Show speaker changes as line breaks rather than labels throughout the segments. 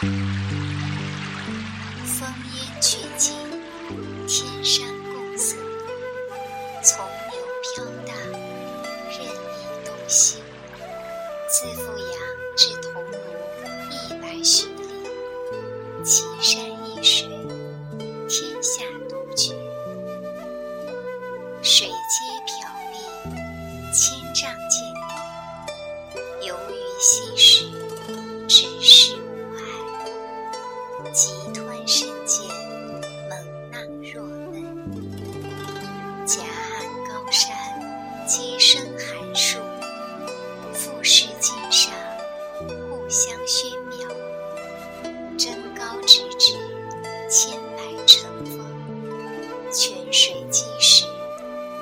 烽烟绝尽，天山共色。从流飘荡，任你东西。自富阳至桐庐一百许里，奇山异水，天下独绝。水皆缥碧，千丈见底。游鱼细急湍深涧，猛浪若奔。夹岸高山，皆生寒树。富士径上，互相喧邈。争高直至，千百成峰。泉水击石，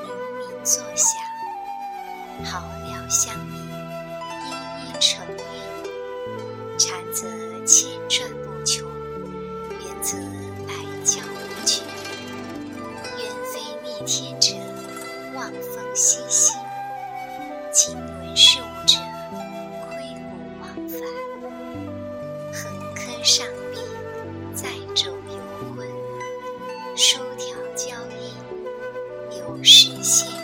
冥冥作响。好鸟相鸣，嘤嘤成贴者，望风兮兮；金轮事物者，窥古忘返。横柯上壁，载舟游昏；书条交易，有时现。